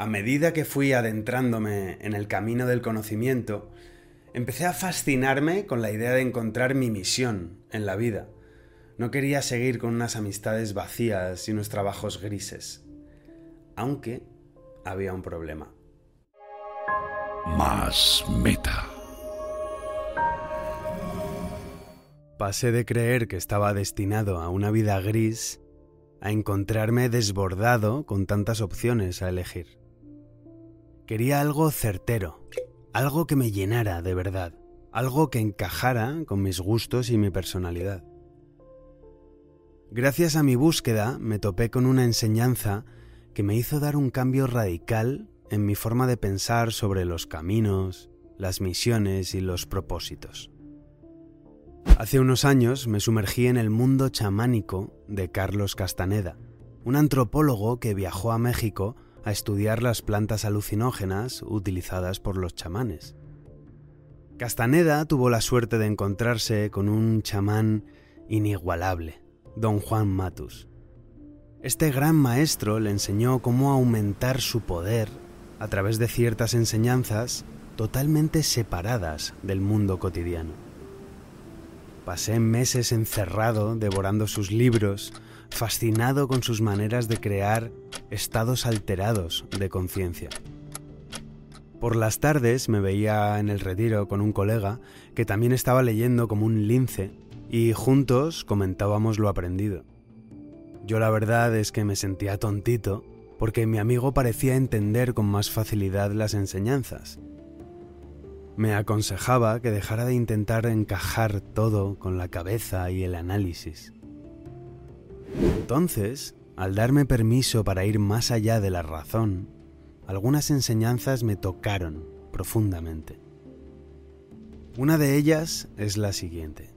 A medida que fui adentrándome en el camino del conocimiento, empecé a fascinarme con la idea de encontrar mi misión en la vida. No quería seguir con unas amistades vacías y unos trabajos grises. Aunque había un problema. Más meta. Pasé de creer que estaba destinado a una vida gris a encontrarme desbordado con tantas opciones a elegir. Quería algo certero, algo que me llenara de verdad, algo que encajara con mis gustos y mi personalidad. Gracias a mi búsqueda me topé con una enseñanza que me hizo dar un cambio radical en mi forma de pensar sobre los caminos, las misiones y los propósitos. Hace unos años me sumergí en el mundo chamánico de Carlos Castaneda, un antropólogo que viajó a México a estudiar las plantas alucinógenas utilizadas por los chamanes. Castaneda tuvo la suerte de encontrarse con un chamán inigualable, don Juan Matus. Este gran maestro le enseñó cómo aumentar su poder a través de ciertas enseñanzas totalmente separadas del mundo cotidiano. Pasé meses encerrado devorando sus libros, fascinado con sus maneras de crear estados alterados de conciencia. Por las tardes me veía en el retiro con un colega que también estaba leyendo como un lince y juntos comentábamos lo aprendido. Yo la verdad es que me sentía tontito porque mi amigo parecía entender con más facilidad las enseñanzas me aconsejaba que dejara de intentar encajar todo con la cabeza y el análisis. Entonces, al darme permiso para ir más allá de la razón, algunas enseñanzas me tocaron profundamente. Una de ellas es la siguiente.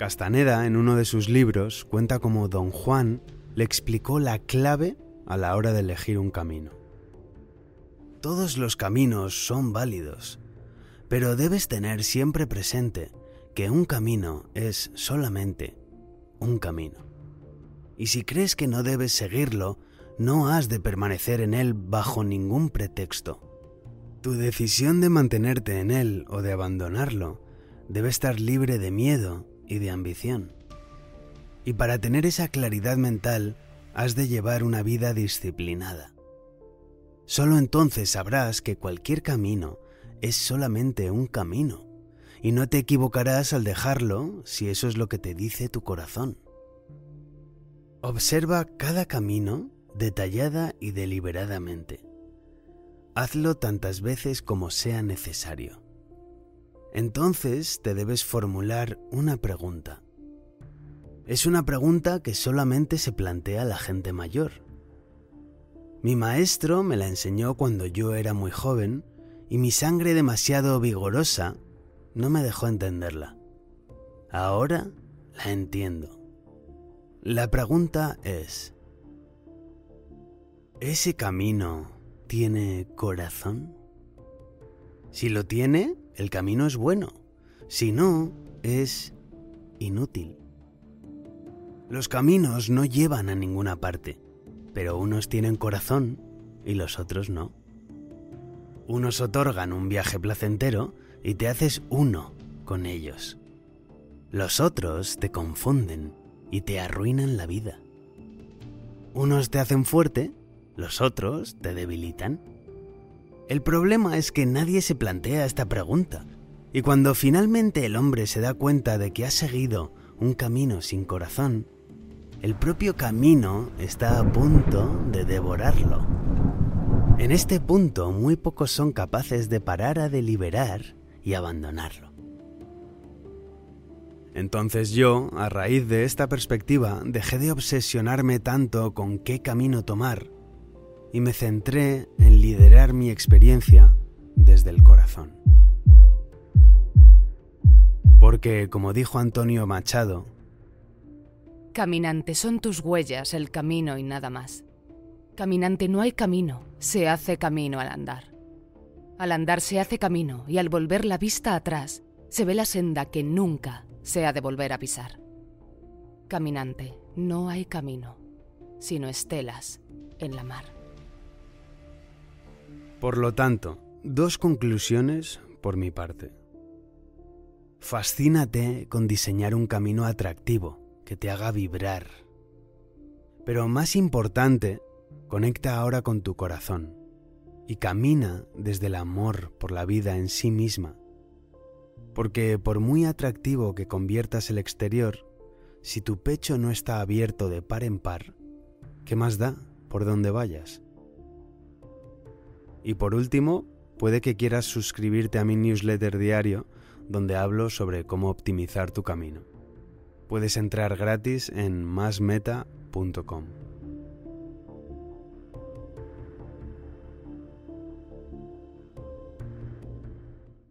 Castaneda, en uno de sus libros, cuenta cómo don Juan le explicó la clave a la hora de elegir un camino. Todos los caminos son válidos, pero debes tener siempre presente que un camino es solamente un camino. Y si crees que no debes seguirlo, no has de permanecer en él bajo ningún pretexto. Tu decisión de mantenerte en él o de abandonarlo debe estar libre de miedo y de ambición. Y para tener esa claridad mental, has de llevar una vida disciplinada. Solo entonces sabrás que cualquier camino es solamente un camino, y no te equivocarás al dejarlo si eso es lo que te dice tu corazón. Observa cada camino detallada y deliberadamente. Hazlo tantas veces como sea necesario. Entonces te debes formular una pregunta. Es una pregunta que solamente se plantea la gente mayor mi maestro me la enseñó cuando yo era muy joven y mi sangre demasiado vigorosa no me dejó entenderla. Ahora la entiendo. La pregunta es, ¿ese camino tiene corazón? Si lo tiene, el camino es bueno. Si no, es inútil. Los caminos no llevan a ninguna parte pero unos tienen corazón y los otros no. Unos otorgan un viaje placentero y te haces uno con ellos. Los otros te confunden y te arruinan la vida. Unos te hacen fuerte, los otros te debilitan. El problema es que nadie se plantea esta pregunta, y cuando finalmente el hombre se da cuenta de que ha seguido un camino sin corazón, el propio camino está a punto de devorarlo. En este punto muy pocos son capaces de parar a deliberar y abandonarlo. Entonces yo, a raíz de esta perspectiva, dejé de obsesionarme tanto con qué camino tomar y me centré en liderar mi experiencia desde el corazón. Porque, como dijo Antonio Machado, Caminante, son tus huellas el camino y nada más. Caminante, no hay camino, se hace camino al andar. Al andar se hace camino y al volver la vista atrás se ve la senda que nunca se ha de volver a pisar. Caminante, no hay camino, sino estelas en la mar. Por lo tanto, dos conclusiones por mi parte. Fascínate con diseñar un camino atractivo que te haga vibrar. Pero más importante, conecta ahora con tu corazón y camina desde el amor por la vida en sí misma. Porque por muy atractivo que conviertas el exterior, si tu pecho no está abierto de par en par, ¿qué más da por donde vayas? Y por último, puede que quieras suscribirte a mi newsletter diario donde hablo sobre cómo optimizar tu camino. Puedes entrar gratis en masmeta.com.